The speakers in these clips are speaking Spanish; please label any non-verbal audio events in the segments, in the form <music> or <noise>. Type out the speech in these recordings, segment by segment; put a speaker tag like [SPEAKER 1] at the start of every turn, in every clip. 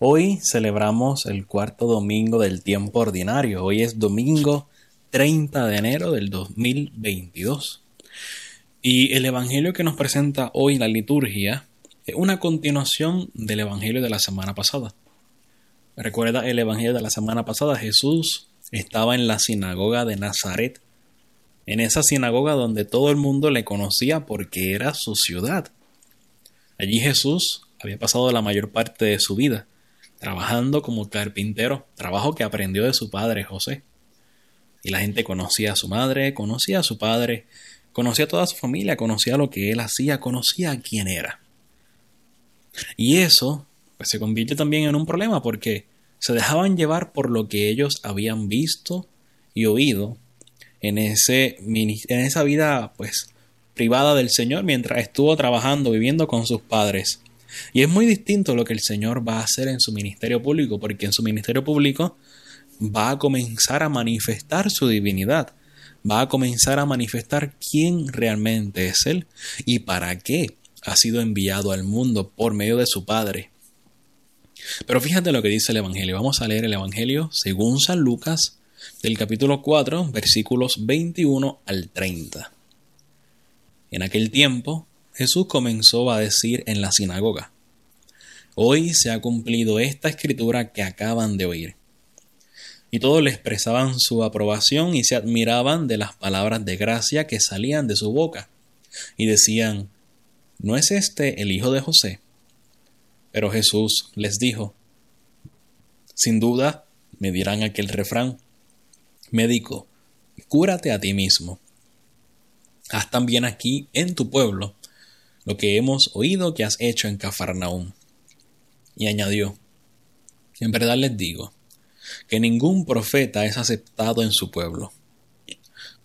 [SPEAKER 1] Hoy celebramos el cuarto domingo del tiempo ordinario. Hoy es domingo 30 de enero del 2022. Y el Evangelio que nos presenta hoy la liturgia es una continuación del Evangelio de la semana pasada. Recuerda el Evangelio de la semana pasada, Jesús estaba en la sinagoga de Nazaret, en esa sinagoga donde todo el mundo le conocía porque era su ciudad. Allí Jesús había pasado la mayor parte de su vida trabajando como carpintero, trabajo que aprendió de su padre José. Y la gente conocía a su madre, conocía a su padre, conocía a toda su familia, conocía lo que él hacía, conocía a quién era. Y eso pues, se convierte también en un problema porque se dejaban llevar por lo que ellos habían visto y oído en, ese, en esa vida pues privada del Señor mientras estuvo trabajando, viviendo con sus padres. Y es muy distinto lo que el Señor va a hacer en su ministerio público, porque en su ministerio público va a comenzar a manifestar su divinidad, va a comenzar a manifestar quién realmente es Él y para qué ha sido enviado al mundo por medio de su Padre. Pero fíjate lo que dice el Evangelio. Vamos a leer el Evangelio según San Lucas del capítulo 4 versículos 21 al 30. En aquel tiempo Jesús comenzó a decir en la sinagoga, Hoy se ha cumplido esta escritura que acaban de oír y todos le expresaban su aprobación y se admiraban de las palabras de gracia que salían de su boca, y decían, ¿no es este el hijo de José? Pero Jesús les dijo, sin duda me dirán aquel refrán, médico, cúrate a ti mismo. Haz también aquí en tu pueblo lo que hemos oído que has hecho en Cafarnaúm. Y añadió, en verdad les digo, que ningún profeta es aceptado en su pueblo.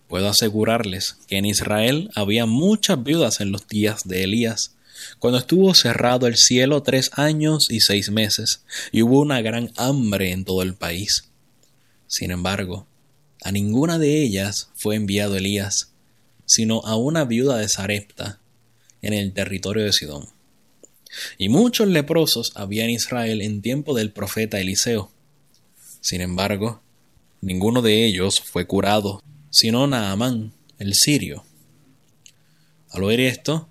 [SPEAKER 1] Puedo asegurarles que en Israel había muchas viudas en los días de Elías, cuando estuvo cerrado el cielo tres años y seis meses, y hubo una gran hambre en todo el país. Sin embargo, a ninguna de ellas fue enviado Elías, sino a una viuda de Sarepta, en el territorio de Sidón. Y muchos leprosos había en Israel en tiempo del profeta Eliseo, sin embargo, ninguno de ellos fue curado, sino Naamán, el sirio. Al oír esto,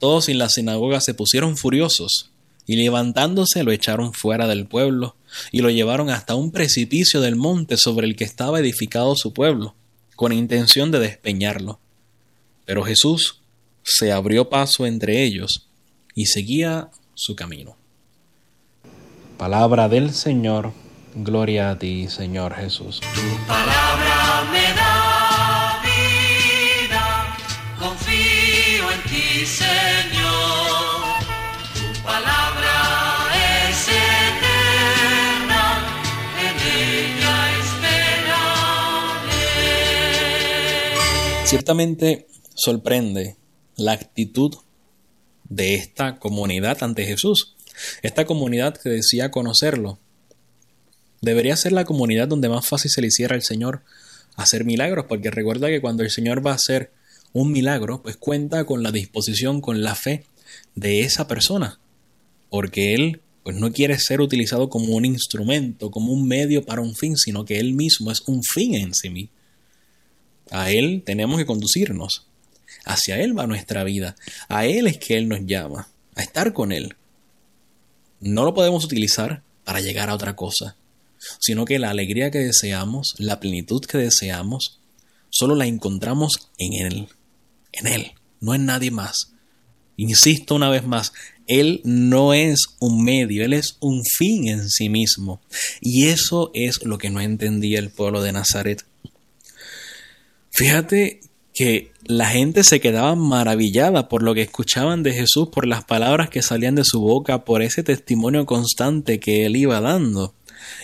[SPEAKER 1] todos en la sinagoga se pusieron furiosos, y levantándose lo echaron fuera del pueblo, y lo llevaron hasta un precipicio del monte sobre el que estaba edificado su pueblo, con intención de despeñarlo. Pero Jesús se abrió paso entre ellos y seguía su camino. Palabra del Señor Gloria a ti, Señor Jesús.
[SPEAKER 2] Tu palabra me da vida, confío en ti, Señor. Tu palabra es eterna, en ella esperaré.
[SPEAKER 1] Ciertamente sorprende la actitud de esta comunidad ante Jesús. Esta comunidad que decía conocerlo, debería ser la comunidad donde más fácil se le hiciera al Señor hacer milagros, porque recuerda que cuando el Señor va a hacer un milagro, pues cuenta con la disposición, con la fe de esa persona, porque Él pues no quiere ser utilizado como un instrumento, como un medio para un fin, sino que Él mismo es un fin en sí mismo. A Él tenemos que conducirnos. Hacia Él va nuestra vida. A Él es que Él nos llama, a estar con Él. No lo podemos utilizar para llegar a otra cosa sino que la alegría que deseamos, la plenitud que deseamos, solo la encontramos en Él, en Él, no en nadie más. Insisto una vez más, Él no es un medio, Él es un fin en sí mismo. Y eso es lo que no entendía el pueblo de Nazaret. Fíjate que la gente se quedaba maravillada por lo que escuchaban de Jesús, por las palabras que salían de su boca, por ese testimonio constante que él iba dando.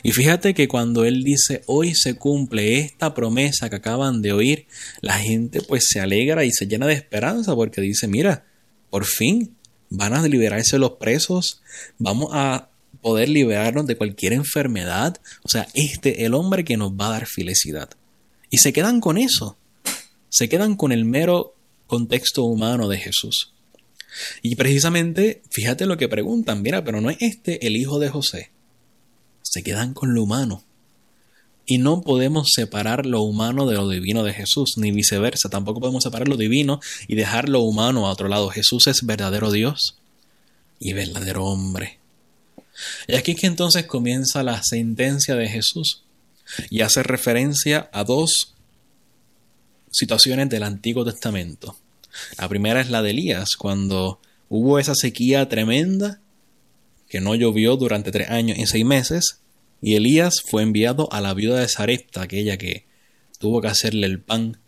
[SPEAKER 1] Y fíjate que cuando él dice hoy se cumple esta promesa que acaban de oír, la gente pues se alegra y se llena de esperanza porque dice, mira, por fin van a liberarse los presos, vamos a poder liberarnos de cualquier enfermedad. O sea, este el hombre que nos va a dar felicidad. Y se quedan con eso. Se quedan con el mero contexto humano de Jesús. Y precisamente, fíjate lo que preguntan, mira, pero no es este el hijo de José se quedan con lo humano. Y no podemos separar lo humano de lo divino de Jesús, ni viceversa. Tampoco podemos separar lo divino y dejar lo humano a otro lado. Jesús es verdadero Dios y verdadero hombre. Y aquí es que entonces comienza la sentencia de Jesús y hace referencia a dos situaciones del Antiguo Testamento. La primera es la de Elías, cuando hubo esa sequía tremenda que no llovió durante tres años y seis meses, y Elías fue enviado a la viuda de Sarepta, aquella que tuvo que hacerle el pan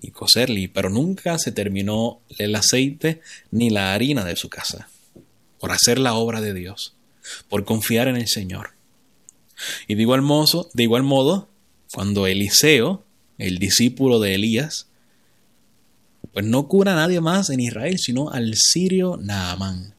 [SPEAKER 1] y coserle, pero nunca se terminó el aceite ni la harina de su casa, por hacer la obra de Dios, por confiar en el Señor. Y de igual modo, de igual modo cuando Eliseo, el discípulo de Elías, pues no cura a nadie más en Israel, sino al sirio Naamán.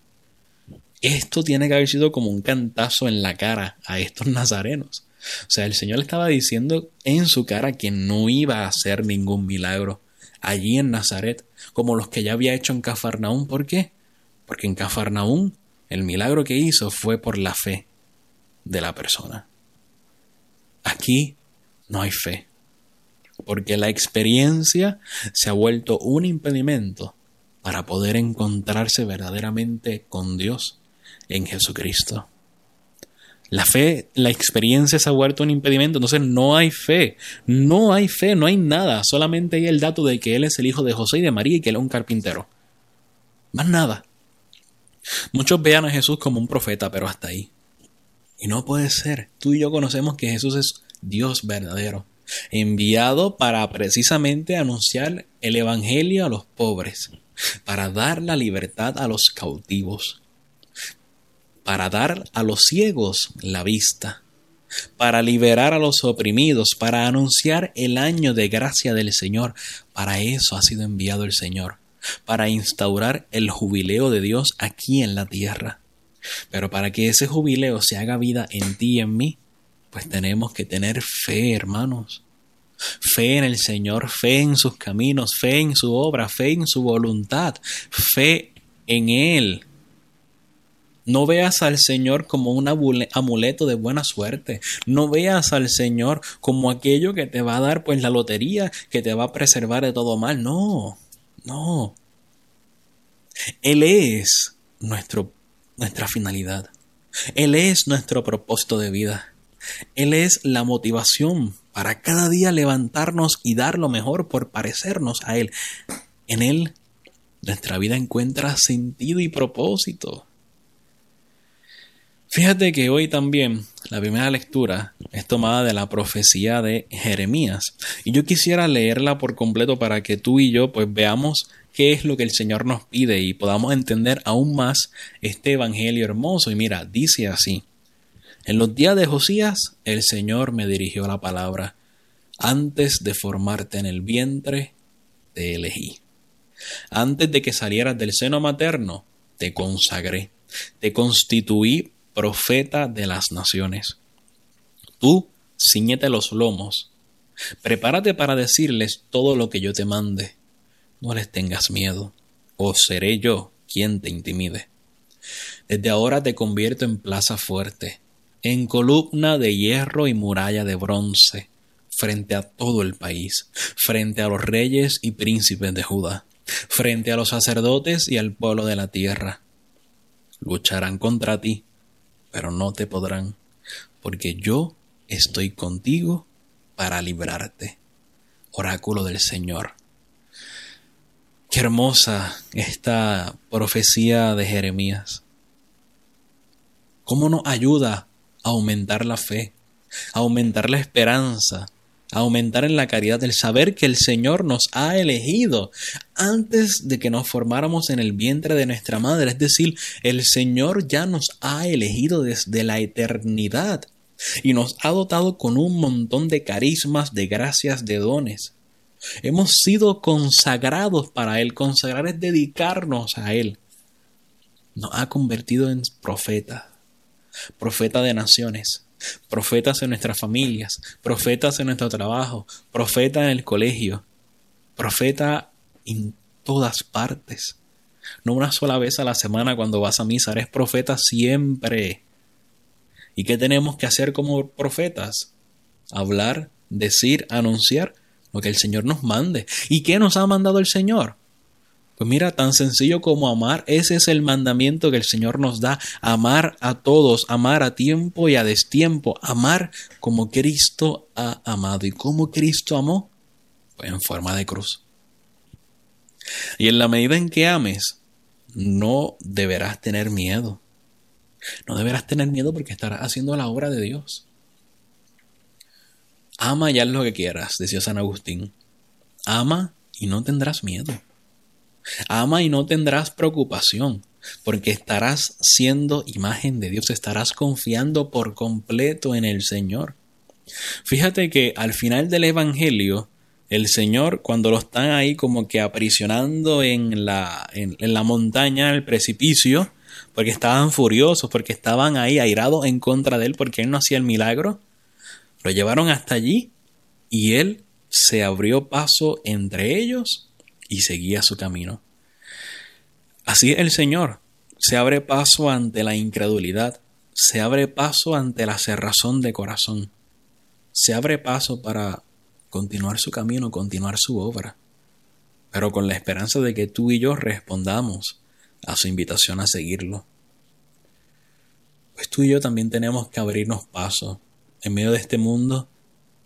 [SPEAKER 1] Esto tiene que haber sido como un cantazo en la cara a estos <laughs> nazarenos. O sea, el Señor estaba diciendo en su cara que no iba a hacer ningún milagro allí en Nazaret, como los que ya había hecho en Cafarnaún. ¿Por qué? Porque en Cafarnaún el milagro que hizo fue por la fe de la persona. Aquí no hay fe, porque la experiencia se ha vuelto un impedimento para poder encontrarse verdaderamente con Dios en Jesucristo. La fe, la experiencia se ha vuelto un impedimento, entonces no hay fe, no hay fe, no hay nada, solamente hay el dato de que Él es el hijo de José y de María y que Él es un carpintero. Más nada. Muchos vean a Jesús como un profeta, pero hasta ahí. Y no puede ser. Tú y yo conocemos que Jesús es Dios verdadero, enviado para precisamente anunciar el Evangelio a los pobres, para dar la libertad a los cautivos para dar a los ciegos la vista, para liberar a los oprimidos, para anunciar el año de gracia del Señor. Para eso ha sido enviado el Señor, para instaurar el jubileo de Dios aquí en la tierra. Pero para que ese jubileo se haga vida en ti y en mí, pues tenemos que tener fe, hermanos. Fe en el Señor, fe en sus caminos, fe en su obra, fe en su voluntad, fe en Él, no veas al Señor como un amuleto de buena suerte. No veas al Señor como aquello que te va a dar pues la lotería, que te va a preservar de todo mal. No, no. Él es nuestro, nuestra finalidad. Él es nuestro propósito de vida. Él es la motivación para cada día levantarnos y dar lo mejor por parecernos a Él. En Él nuestra vida encuentra sentido y propósito. Fíjate que hoy también la primera lectura es tomada de la profecía de Jeremías y yo quisiera leerla por completo para que tú y yo pues veamos qué es lo que el Señor nos pide y podamos entender aún más este evangelio hermoso y mira, dice así: En los días de Josías el Señor me dirigió la palabra antes de formarte en el vientre te elegí. Antes de que salieras del seno materno te consagré, te constituí profeta de las naciones. Tú ciñete los lomos, prepárate para decirles todo lo que yo te mande. No les tengas miedo, o seré yo quien te intimide. Desde ahora te convierto en plaza fuerte, en columna de hierro y muralla de bronce, frente a todo el país, frente a los reyes y príncipes de Judá, frente a los sacerdotes y al pueblo de la tierra. Lucharán contra ti, pero no te podrán, porque yo estoy contigo para librarte. Oráculo del Señor. Qué hermosa esta profecía de Jeremías. ¿Cómo nos ayuda aumentar la fe, aumentar la esperanza aumentar en la caridad, el saber que el Señor nos ha elegido antes de que nos formáramos en el vientre de nuestra madre. Es decir, el Señor ya nos ha elegido desde la eternidad y nos ha dotado con un montón de carismas, de gracias, de dones. Hemos sido consagrados para Él. Consagrar es dedicarnos a Él. Nos ha convertido en profetas, profeta de naciones, profetas en nuestras familias, profetas en nuestro trabajo, profeta en el colegio, profeta en todas partes. No una sola vez a la semana cuando vas a misa, eres profeta siempre. ¿Y qué tenemos que hacer como profetas? Hablar, decir, anunciar lo que el Señor nos mande. ¿Y qué nos ha mandado el Señor? Pues mira, tan sencillo como amar, ese es el mandamiento que el Señor nos da, amar a todos, amar a tiempo y a destiempo, amar como Cristo ha amado. ¿Y cómo Cristo amó? Pues en forma de cruz. Y en la medida en que ames, no deberás tener miedo. No deberás tener miedo porque estarás haciendo la obra de Dios. Ama y haz lo que quieras, decía San Agustín. Ama y no tendrás miedo. Ama y no tendrás preocupación, porque estarás siendo imagen de Dios, estarás confiando por completo en el Señor. Fíjate que al final del Evangelio, el Señor, cuando lo están ahí como que aprisionando en la, en, en la montaña, el precipicio, porque estaban furiosos, porque estaban ahí airados en contra de él, porque él no hacía el milagro, lo llevaron hasta allí y él se abrió paso entre ellos y seguía su camino. Así el Señor se abre paso ante la incredulidad, se abre paso ante la cerrazón de corazón, se abre paso para continuar su camino, continuar su obra, pero con la esperanza de que tú y yo respondamos a su invitación a seguirlo. Pues tú y yo también tenemos que abrirnos paso en medio de este mundo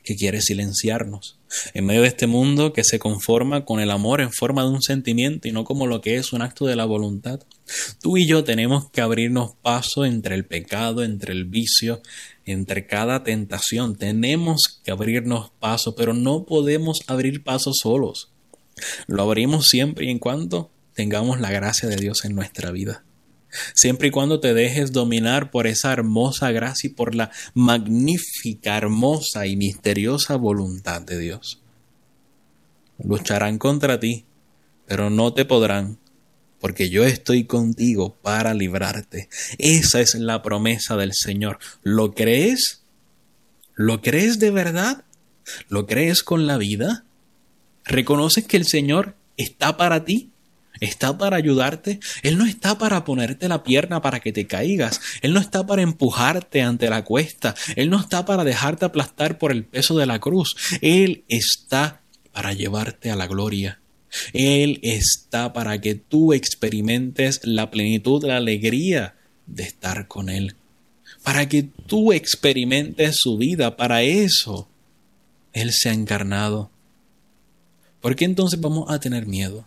[SPEAKER 1] que quiere silenciarnos, en medio de este mundo que se conforma con el amor en forma de un sentimiento y no como lo que es un acto de la voluntad. Tú y yo tenemos que abrirnos paso entre el pecado, entre el vicio, entre cada tentación. Tenemos que abrirnos paso, pero no podemos abrir paso solos. Lo abrimos siempre y en cuanto tengamos la gracia de Dios en nuestra vida siempre y cuando te dejes dominar por esa hermosa gracia y por la magnífica, hermosa y misteriosa voluntad de Dios. Lucharán contra ti, pero no te podrán, porque yo estoy contigo para librarte. Esa es la promesa del Señor. ¿Lo crees? ¿Lo crees de verdad? ¿Lo crees con la vida? ¿Reconoces que el Señor está para ti? Está para ayudarte, Él no está para ponerte la pierna para que te caigas, Él no está para empujarte ante la cuesta, Él no está para dejarte aplastar por el peso de la cruz, Él está para llevarte a la gloria. Él está para que tú experimentes la plenitud, la alegría de estar con Él. Para que tú experimentes su vida. Para eso Él se ha encarnado. ¿Por qué entonces vamos a tener miedo?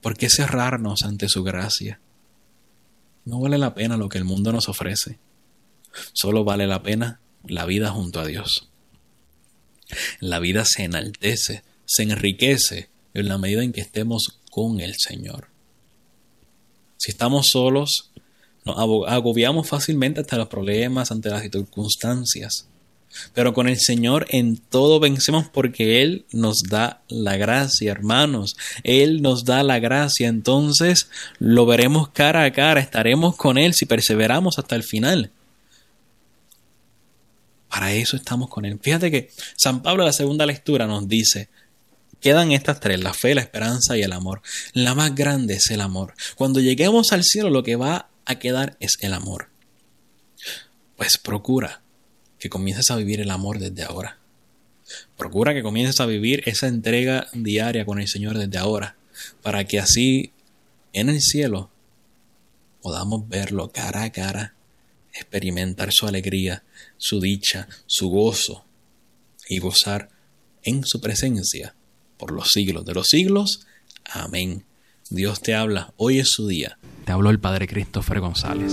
[SPEAKER 1] ¿Por qué cerrarnos ante su gracia? No vale la pena lo que el mundo nos ofrece. Solo vale la pena la vida junto a Dios. La vida se enaltece, se enriquece en la medida en que estemos con el Señor. Si estamos solos, nos agobiamos fácilmente ante los problemas, ante las circunstancias. Pero con el Señor en todo vencemos porque Él nos da la gracia, hermanos. Él nos da la gracia. Entonces lo veremos cara a cara. Estaremos con Él si perseveramos hasta el final. Para eso estamos con Él. Fíjate que San Pablo en la segunda lectura nos dice, quedan estas tres, la fe, la esperanza y el amor. La más grande es el amor. Cuando lleguemos al cielo lo que va a quedar es el amor. Pues procura que comiences a vivir el amor desde ahora. Procura que comiences a vivir esa entrega diaria con el Señor desde ahora, para que así en el cielo podamos verlo cara a cara, experimentar su alegría, su dicha, su gozo y gozar en su presencia por los siglos de los siglos. Amén. Dios te habla, hoy es su día. Te habló el Padre Christopher González.